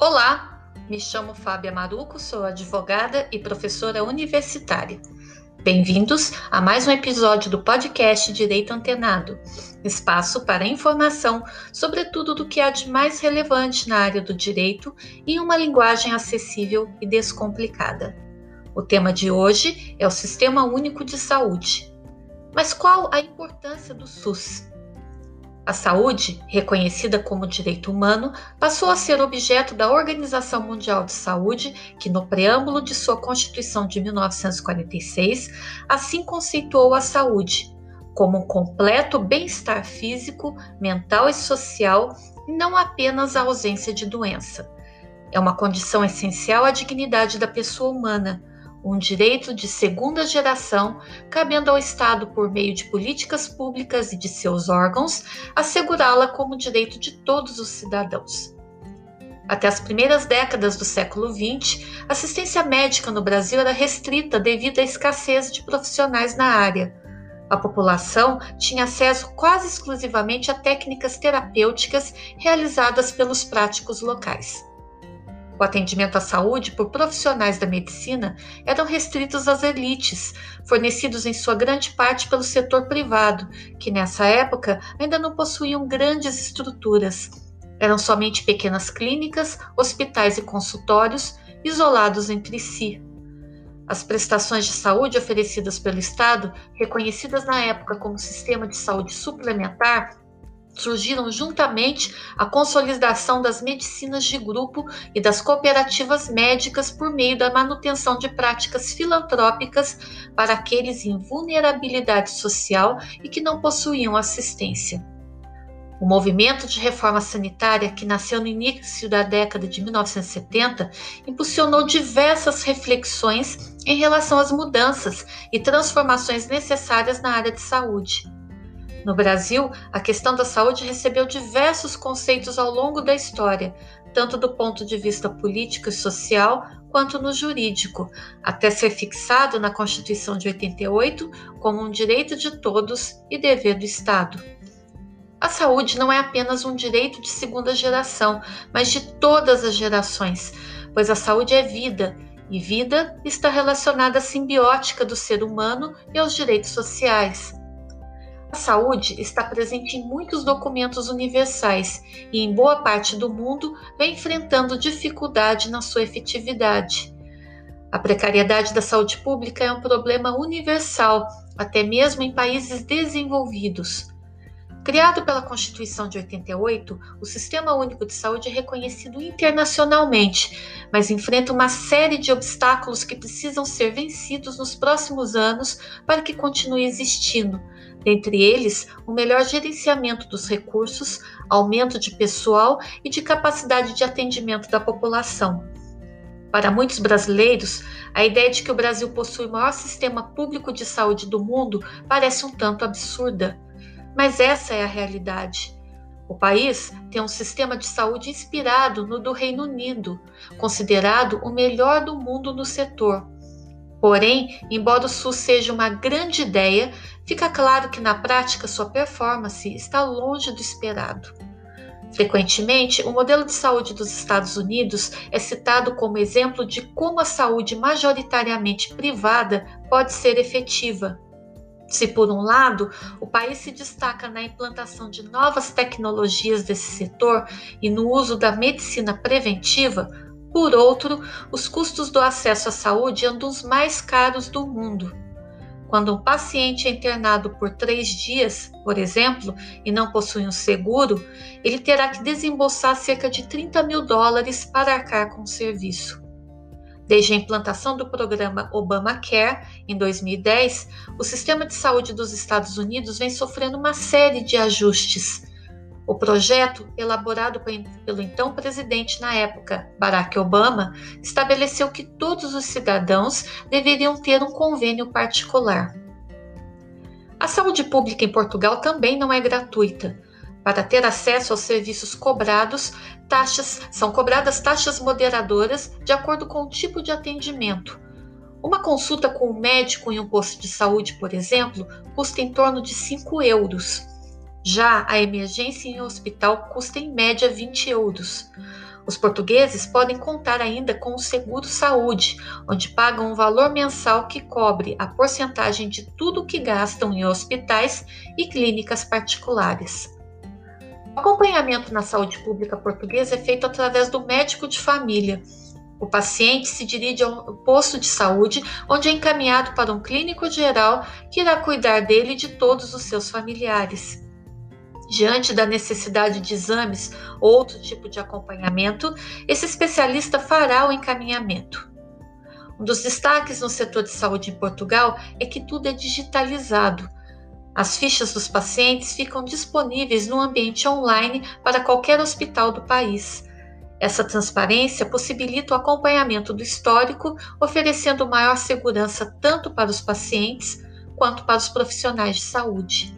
Olá, me chamo Fábia Maruco, sou advogada e professora universitária. Bem-vindos a mais um episódio do podcast Direito Antenado, espaço para informação sobre tudo do que há de mais relevante na área do direito em uma linguagem acessível e descomplicada. O tema de hoje é o Sistema Único de Saúde. Mas qual a importância do SUS? A saúde, reconhecida como direito humano, passou a ser objeto da Organização Mundial de Saúde, que, no preâmbulo de sua Constituição de 1946, assim conceituou a saúde como um completo bem-estar físico, mental e social, e não apenas a ausência de doença. É uma condição essencial à dignidade da pessoa humana um direito de segunda geração, cabendo ao Estado, por meio de políticas públicas e de seus órgãos, assegurá-la como direito de todos os cidadãos. Até as primeiras décadas do século XX, assistência médica no Brasil era restrita devido à escassez de profissionais na área. A população tinha acesso quase exclusivamente a técnicas terapêuticas realizadas pelos práticos locais. O atendimento à saúde por profissionais da medicina eram restritos às elites, fornecidos em sua grande parte pelo setor privado, que nessa época ainda não possuíam grandes estruturas. Eram somente pequenas clínicas, hospitais e consultórios isolados entre si. As prestações de saúde oferecidas pelo Estado, reconhecidas na época como sistema de saúde suplementar, surgiram juntamente a consolidação das medicinas de grupo e das cooperativas médicas por meio da manutenção de práticas filantrópicas para aqueles em vulnerabilidade social e que não possuíam assistência. O movimento de reforma sanitária, que nasceu no início da década de 1970, impulsionou diversas reflexões em relação às mudanças e transformações necessárias na área de saúde. No Brasil, a questão da saúde recebeu diversos conceitos ao longo da história, tanto do ponto de vista político e social quanto no jurídico, até ser fixado na Constituição de 88 como um direito de todos e dever do Estado. A saúde não é apenas um direito de segunda geração, mas de todas as gerações, pois a saúde é vida e vida está relacionada à simbiótica do ser humano e aos direitos sociais. A saúde está presente em muitos documentos universais e, em boa parte do mundo, vem enfrentando dificuldade na sua efetividade. A precariedade da saúde pública é um problema universal, até mesmo em países desenvolvidos. Criado pela Constituição de 88, o Sistema Único de Saúde é reconhecido internacionalmente, mas enfrenta uma série de obstáculos que precisam ser vencidos nos próximos anos para que continue existindo. Dentre eles, o melhor gerenciamento dos recursos, aumento de pessoal e de capacidade de atendimento da população. Para muitos brasileiros, a ideia de que o Brasil possui o maior sistema público de saúde do mundo parece um tanto absurda. Mas essa é a realidade. O país tem um sistema de saúde inspirado no do Reino Unido, considerado o melhor do mundo no setor. Porém, embora o SUS seja uma grande ideia, fica claro que na prática sua performance está longe do esperado. Frequentemente, o modelo de saúde dos Estados Unidos é citado como exemplo de como a saúde majoritariamente privada pode ser efetiva. Se, por um lado, o país se destaca na implantação de novas tecnologias desse setor e no uso da medicina preventiva, por outro, os custos do acesso à saúde andam os mais caros do mundo. Quando um paciente é internado por três dias, por exemplo, e não possui um seguro, ele terá que desembolsar cerca de 30 mil dólares para arcar com o serviço. Desde a implantação do programa Obamacare, em 2010, o sistema de saúde dos Estados Unidos vem sofrendo uma série de ajustes. O projeto, elaborado pelo então presidente na época, Barack Obama, estabeleceu que todos os cidadãos deveriam ter um convênio particular. A saúde pública em Portugal também não é gratuita. Para ter acesso aos serviços cobrados, taxas são cobradas taxas moderadoras de acordo com o tipo de atendimento. Uma consulta com um médico em um posto de saúde, por exemplo, custa em torno de 5 euros. Já a emergência em um hospital custa em média 20 euros. Os portugueses podem contar ainda com o seguro saúde, onde pagam um valor mensal que cobre a porcentagem de tudo que gastam em hospitais e clínicas particulares. O acompanhamento na saúde pública portuguesa é feito através do médico de família. O paciente se dirige ao posto de saúde, onde é encaminhado para um clínico geral que irá cuidar dele e de todos os seus familiares. Diante da necessidade de exames ou outro tipo de acompanhamento, esse especialista fará o encaminhamento. Um dos destaques no setor de saúde em Portugal é que tudo é digitalizado. As fichas dos pacientes ficam disponíveis no ambiente online para qualquer hospital do país. Essa transparência possibilita o acompanhamento do histórico, oferecendo maior segurança tanto para os pacientes quanto para os profissionais de saúde.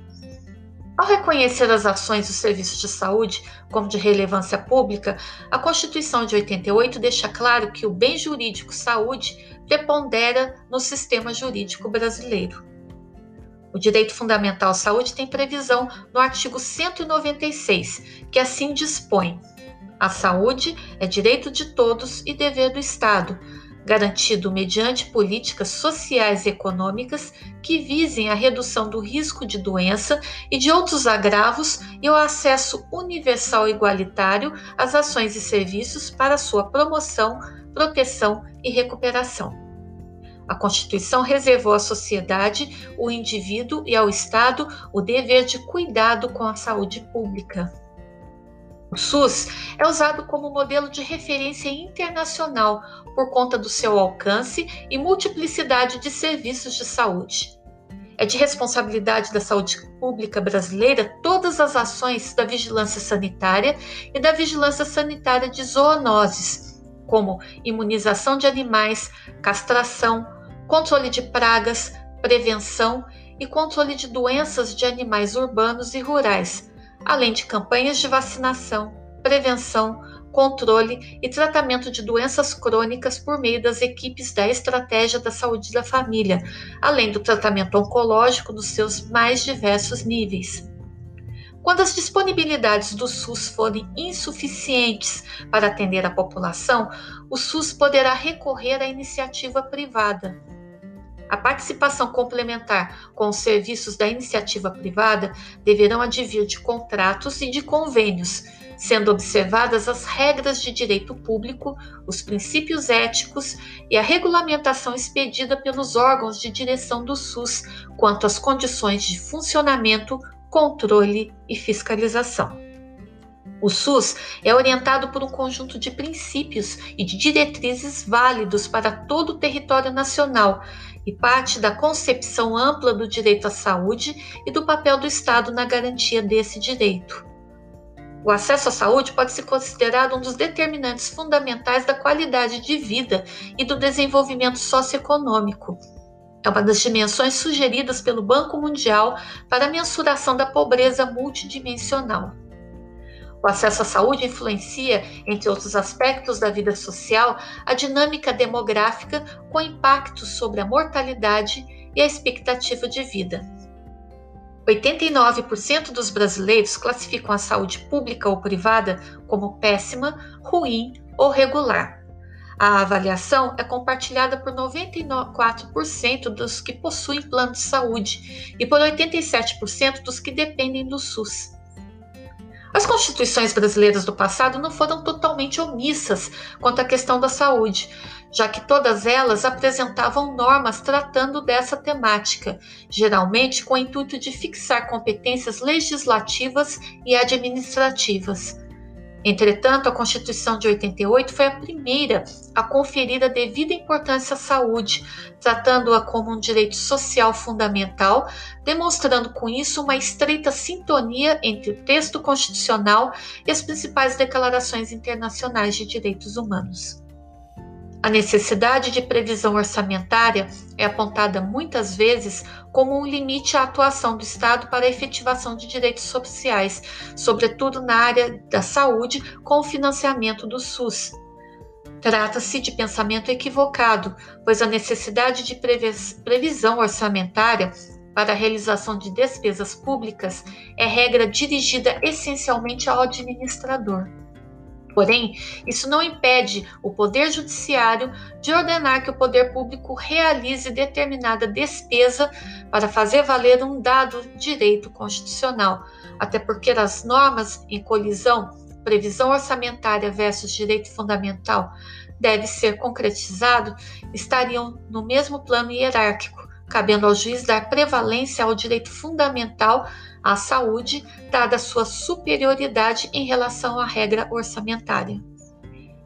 Ao reconhecer as ações dos serviços de saúde como de relevância pública, a Constituição de 88 deixa claro que o bem jurídico saúde prepondera no sistema jurídico brasileiro. O direito fundamental à saúde tem previsão no artigo 196, que assim dispõe: a saúde é direito de todos e dever do Estado, garantido mediante políticas sociais e econômicas que visem a redução do risco de doença e de outros agravos e o acesso universal e igualitário às ações e serviços para sua promoção, proteção e recuperação. A Constituição reservou à sociedade, o indivíduo e ao Estado o dever de cuidado com a saúde pública. O SUS é usado como modelo de referência internacional por conta do seu alcance e multiplicidade de serviços de saúde. É de responsabilidade da saúde pública brasileira todas as ações da vigilância sanitária e da vigilância sanitária de zoonoses, como imunização de animais, castração, controle de pragas, prevenção e controle de doenças de animais urbanos e rurais além de campanhas de vacinação, prevenção, controle e tratamento de doenças crônicas por meio das equipes da Estratégia da Saúde da Família, além do tratamento oncológico nos seus mais diversos níveis. Quando as disponibilidades do SUS forem insuficientes para atender a população, o SUS poderá recorrer à iniciativa privada, a participação complementar com os serviços da iniciativa privada deverão advir de contratos e de convênios, sendo observadas as regras de direito público, os princípios éticos e a regulamentação expedida pelos órgãos de direção do SUS quanto às condições de funcionamento, controle e fiscalização. O SUS é orientado por um conjunto de princípios e de diretrizes válidos para todo o território nacional e parte da concepção ampla do direito à saúde e do papel do Estado na garantia desse direito. O acesso à saúde pode ser considerado um dos determinantes fundamentais da qualidade de vida e do desenvolvimento socioeconômico. É uma das dimensões sugeridas pelo Banco Mundial para a mensuração da pobreza multidimensional. O acesso à saúde influencia, entre outros aspectos da vida social, a dinâmica demográfica com impactos sobre a mortalidade e a expectativa de vida. 89% dos brasileiros classificam a saúde pública ou privada como péssima, ruim ou regular. A avaliação é compartilhada por 94% dos que possuem plano de saúde e por 87% dos que dependem do SUS. As constituições brasileiras do passado não foram totalmente omissas quanto à questão da saúde, já que todas elas apresentavam normas tratando dessa temática, geralmente com o intuito de fixar competências legislativas e administrativas. Entretanto, a Constituição de 88 foi a primeira a conferir a devida importância à saúde, tratando-a como um direito social fundamental, demonstrando com isso uma estreita sintonia entre o texto constitucional e as principais declarações internacionais de direitos humanos. A necessidade de previsão orçamentária é apontada muitas vezes como um limite à atuação do Estado para a efetivação de direitos sociais, sobretudo na área da saúde, com o financiamento do SUS. Trata-se de pensamento equivocado, pois a necessidade de previsão orçamentária para a realização de despesas públicas é regra dirigida essencialmente ao administrador. Porém, isso não impede o Poder Judiciário de ordenar que o poder público realize determinada despesa para fazer valer um dado direito constitucional, até porque as normas em colisão, previsão orçamentária versus direito fundamental, deve ser concretizado, estariam no mesmo plano hierárquico, cabendo ao juiz dar prevalência ao direito fundamental à saúde, dada sua superioridade em relação à regra orçamentária.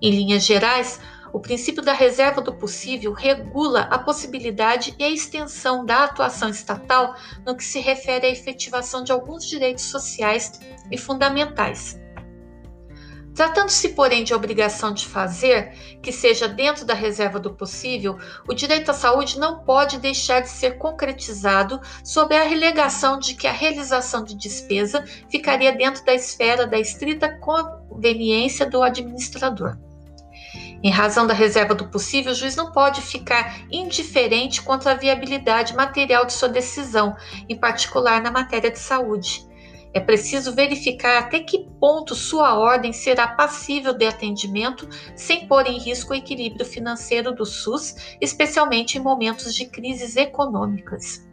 Em linhas gerais, o princípio da reserva do possível regula a possibilidade e a extensão da atuação estatal no que se refere à efetivação de alguns direitos sociais e fundamentais. Tratando-se, porém, de obrigação de fazer, que seja dentro da reserva do possível, o direito à saúde não pode deixar de ser concretizado sob a relegação de que a realização de despesa ficaria dentro da esfera da estrita conveniência do administrador. Em razão da reserva do possível, o juiz não pode ficar indiferente quanto à viabilidade material de sua decisão, em particular na matéria de saúde. É preciso verificar até que ponto sua ordem será passível de atendimento sem pôr em risco o equilíbrio financeiro do SUS, especialmente em momentos de crises econômicas.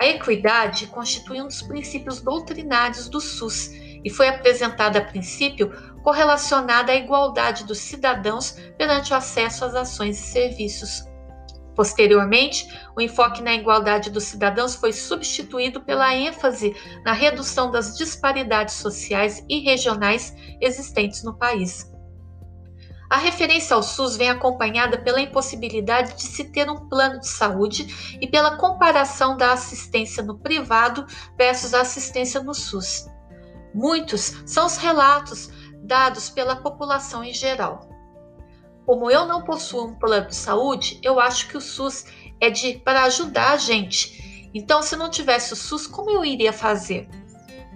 A equidade constitui um dos princípios doutrinários do SUS e foi apresentada a princípio correlacionada à igualdade dos cidadãos perante o acesso às ações e serviços Posteriormente, o enfoque na igualdade dos cidadãos foi substituído pela ênfase na redução das disparidades sociais e regionais existentes no país. A referência ao SUS vem acompanhada pela impossibilidade de se ter um plano de saúde e pela comparação da assistência no privado versus a assistência no SUS. Muitos são os relatos dados pela população em geral. Como eu não possuo um plano de saúde, eu acho que o SUS é de para ajudar a gente. Então, se não tivesse o SUS, como eu iria fazer?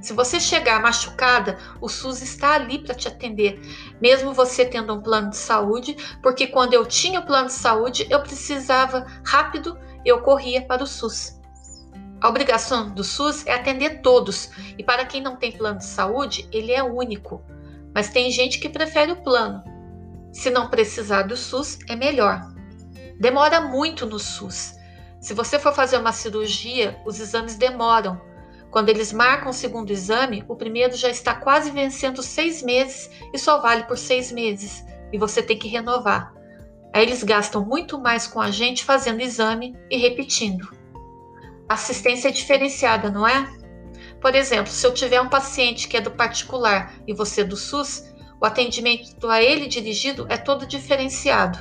Se você chegar machucada, o SUS está ali para te atender, mesmo você tendo um plano de saúde, porque quando eu tinha o plano de saúde, eu precisava rápido, eu corria para o SUS. A obrigação do SUS é atender todos, e para quem não tem plano de saúde, ele é único. Mas tem gente que prefere o plano. Se não precisar do SUS, é melhor. Demora muito no SUS. Se você for fazer uma cirurgia, os exames demoram. Quando eles marcam o segundo exame, o primeiro já está quase vencendo seis meses e só vale por seis meses, e você tem que renovar. Aí eles gastam muito mais com a gente fazendo exame e repetindo. Assistência é diferenciada, não é? Por exemplo, se eu tiver um paciente que é do particular e você do SUS, o atendimento a ele dirigido é todo diferenciado.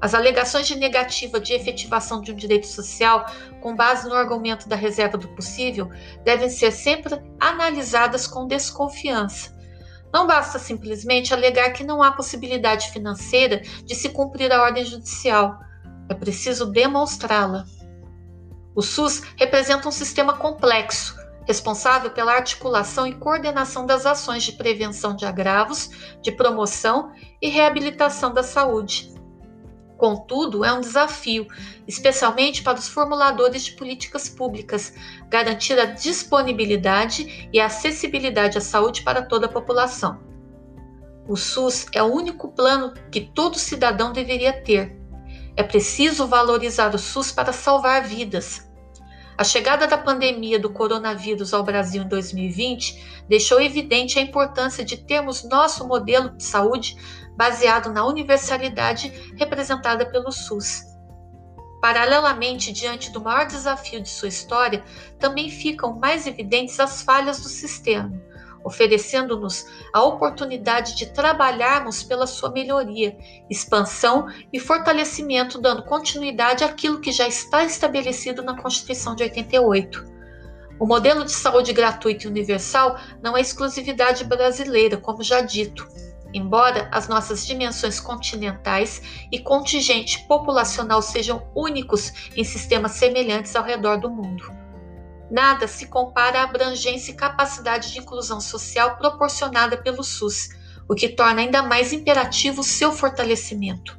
As alegações de negativa de efetivação de um direito social, com base no argumento da reserva do possível, devem ser sempre analisadas com desconfiança. Não basta simplesmente alegar que não há possibilidade financeira de se cumprir a ordem judicial. É preciso demonstrá-la. O SUS representa um sistema complexo, responsável pela articulação e coordenação das ações de prevenção de agravos, de promoção e reabilitação da saúde. Contudo, é um desafio, especialmente para os formuladores de políticas públicas, garantir a disponibilidade e a acessibilidade à saúde para toda a população. O SUS é o único plano que todo cidadão deveria ter. É preciso valorizar o SUS para salvar vidas, a chegada da pandemia do coronavírus ao Brasil em 2020 deixou evidente a importância de termos nosso modelo de saúde baseado na universalidade representada pelo SUS. Paralelamente, diante do maior desafio de sua história, também ficam mais evidentes as falhas do sistema oferecendo-nos a oportunidade de trabalharmos pela sua melhoria, expansão e fortalecimento, dando continuidade àquilo que já está estabelecido na Constituição de 88. O modelo de saúde gratuito e universal não é exclusividade brasileira, como já dito. Embora as nossas dimensões continentais e contingente populacional sejam únicos em sistemas semelhantes ao redor do mundo. Nada se compara à abrangência e capacidade de inclusão social proporcionada pelo SUS, o que torna ainda mais imperativo seu fortalecimento.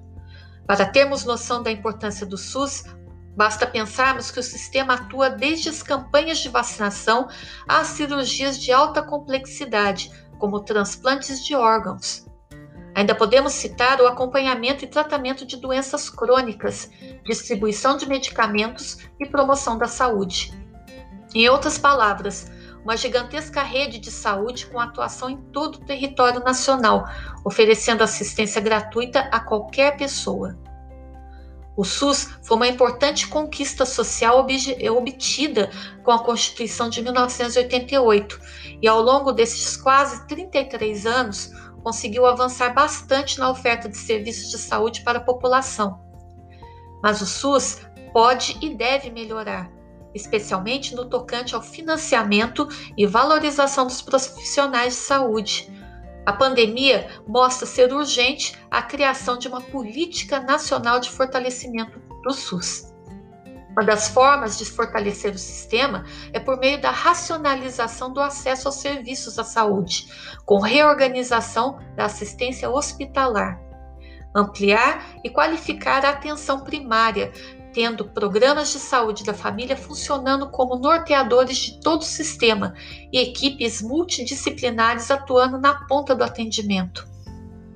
Para termos noção da importância do SUS, basta pensarmos que o sistema atua desde as campanhas de vacinação às cirurgias de alta complexidade, como transplantes de órgãos. Ainda podemos citar o acompanhamento e tratamento de doenças crônicas, distribuição de medicamentos e promoção da saúde. Em outras palavras, uma gigantesca rede de saúde com atuação em todo o território nacional, oferecendo assistência gratuita a qualquer pessoa. O SUS foi uma importante conquista social obtida com a Constituição de 1988 e, ao longo desses quase 33 anos, conseguiu avançar bastante na oferta de serviços de saúde para a população. Mas o SUS pode e deve melhorar, especialmente no tocante ao financiamento e valorização dos profissionais de saúde a pandemia mostra ser urgente a criação de uma política nacional de fortalecimento do SUS. Uma das formas de fortalecer o sistema é por meio da racionalização do acesso aos serviços da saúde, com reorganização da assistência hospitalar. Ampliar e qualificar a atenção primária, tendo programas de saúde da família funcionando como norteadores de todo o sistema e equipes multidisciplinares atuando na ponta do atendimento.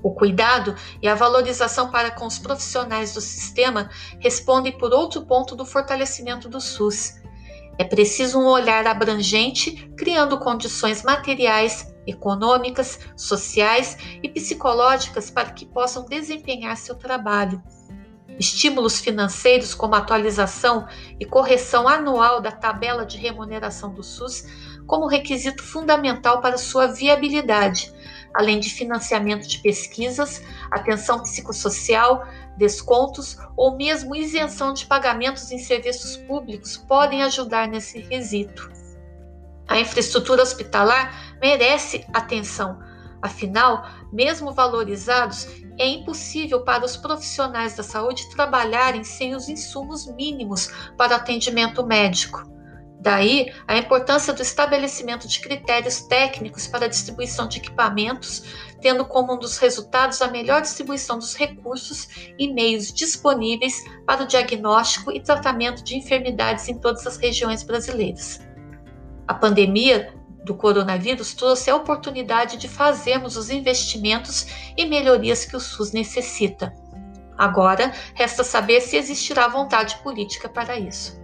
O cuidado e a valorização para com os profissionais do sistema respondem por outro ponto do fortalecimento do SUS. É preciso um olhar abrangente, criando condições materiais, econômicas, sociais e psicológicas para que possam desempenhar seu trabalho estímulos financeiros como atualização e correção anual da tabela de remuneração do SUS como requisito fundamental para sua viabilidade, além de financiamento de pesquisas, atenção psicossocial, descontos ou mesmo isenção de pagamentos em serviços públicos podem ajudar nesse quesito. A infraestrutura hospitalar merece atenção, afinal, mesmo valorizados, é impossível para os profissionais da saúde trabalharem sem os insumos mínimos para atendimento médico. Daí a importância do estabelecimento de critérios técnicos para a distribuição de equipamentos, tendo como um dos resultados a melhor distribuição dos recursos e meios disponíveis para o diagnóstico e tratamento de enfermidades em todas as regiões brasileiras. A pandemia do coronavírus trouxe a oportunidade de fazermos os investimentos e melhorias que o SUS necessita. Agora, resta saber se existirá vontade política para isso.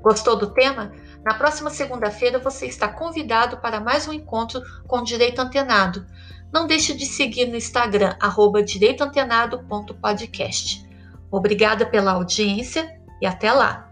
Gostou do tema? Na próxima segunda-feira você está convidado para mais um encontro com Direito Antenado. Não deixe de seguir no Instagram, direitoantenado.podcast. Obrigada pela audiência e até lá!